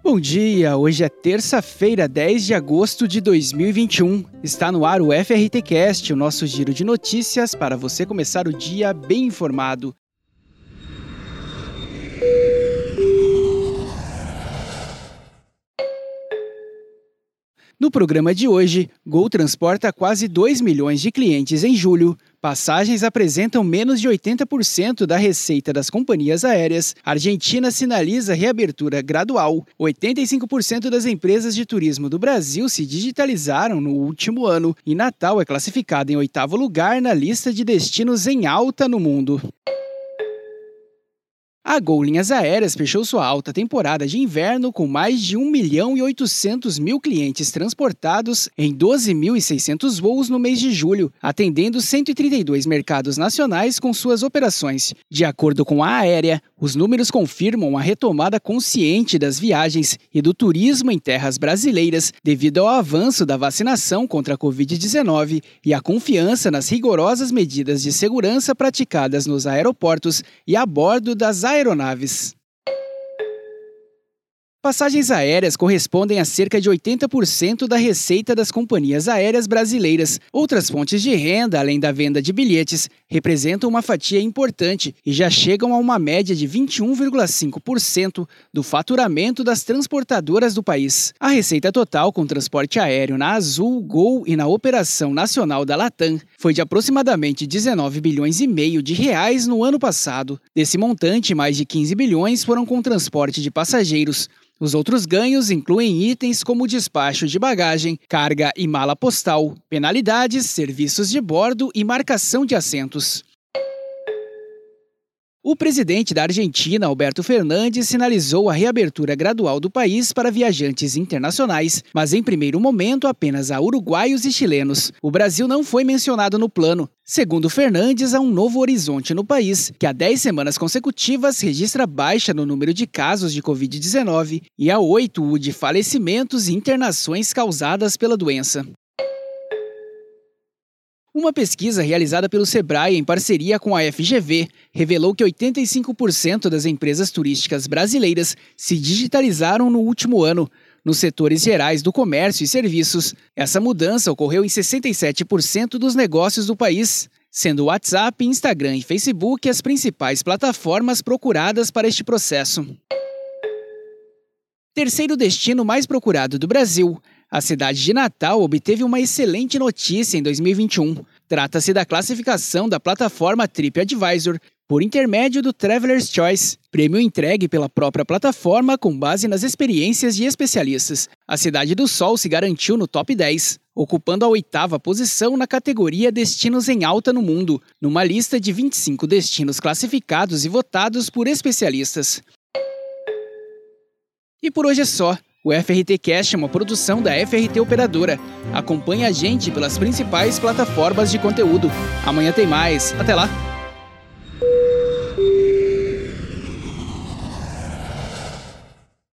Bom dia, hoje é terça-feira, 10 de agosto de 2021. Está no ar o FRT Cast, o nosso giro de notícias para você começar o dia bem informado. No programa de hoje, Gol transporta quase 2 milhões de clientes em julho, passagens apresentam menos de 80% da receita das companhias aéreas, Argentina sinaliza reabertura gradual, 85% das empresas de turismo do Brasil se digitalizaram no último ano e Natal é classificado em oitavo lugar na lista de destinos em alta no mundo. A Gol Linhas Aéreas fechou sua alta temporada de inverno com mais de 1 milhão e 800 mil clientes transportados em 12.600 voos no mês de julho, atendendo 132 mercados nacionais com suas operações. De acordo com a aérea, os números confirmam a retomada consciente das viagens e do turismo em terras brasileiras devido ao avanço da vacinação contra a Covid-19 e a confiança nas rigorosas medidas de segurança praticadas nos aeroportos e a bordo das aeronaves aeronaves. Passagens aéreas correspondem a cerca de 80% da receita das companhias aéreas brasileiras. Outras fontes de renda, além da venda de bilhetes, representam uma fatia importante e já chegam a uma média de 21,5% do faturamento das transportadoras do país. A receita total com transporte aéreo na Azul, Gol e na Operação Nacional da Latam foi de aproximadamente 19 bilhões e meio de reais no ano passado. Desse montante, mais de 15 bilhões foram com transporte de passageiros. Os outros ganhos incluem itens como despacho de bagagem, carga e mala postal, penalidades, serviços de bordo e marcação de assentos. O presidente da Argentina, Alberto Fernandes, sinalizou a reabertura gradual do país para viajantes internacionais, mas em primeiro momento apenas a uruguaios e chilenos. O Brasil não foi mencionado no plano. Segundo Fernandes, há um novo horizonte no país, que há 10 semanas consecutivas registra baixa no número de casos de Covid-19 e há 8 o de falecimentos e internações causadas pela doença. Uma pesquisa realizada pelo Sebrae em parceria com a FGV revelou que 85% das empresas turísticas brasileiras se digitalizaram no último ano. Nos setores gerais do comércio e serviços, essa mudança ocorreu em 67% dos negócios do país, sendo WhatsApp, Instagram e Facebook as principais plataformas procuradas para este processo. Terceiro destino mais procurado do Brasil, a cidade de Natal obteve uma excelente notícia em 2021. Trata-se da classificação da plataforma TripAdvisor por intermédio do Traveler's Choice, prêmio entregue pela própria plataforma com base nas experiências de especialistas. A Cidade do Sol se garantiu no top 10, ocupando a oitava posição na categoria Destinos em Alta no Mundo, numa lista de 25 destinos classificados e votados por especialistas. E por hoje é só. O FRT Cast é uma produção da FRT Operadora. Acompanhe a gente pelas principais plataformas de conteúdo. Amanhã tem mais. Até lá!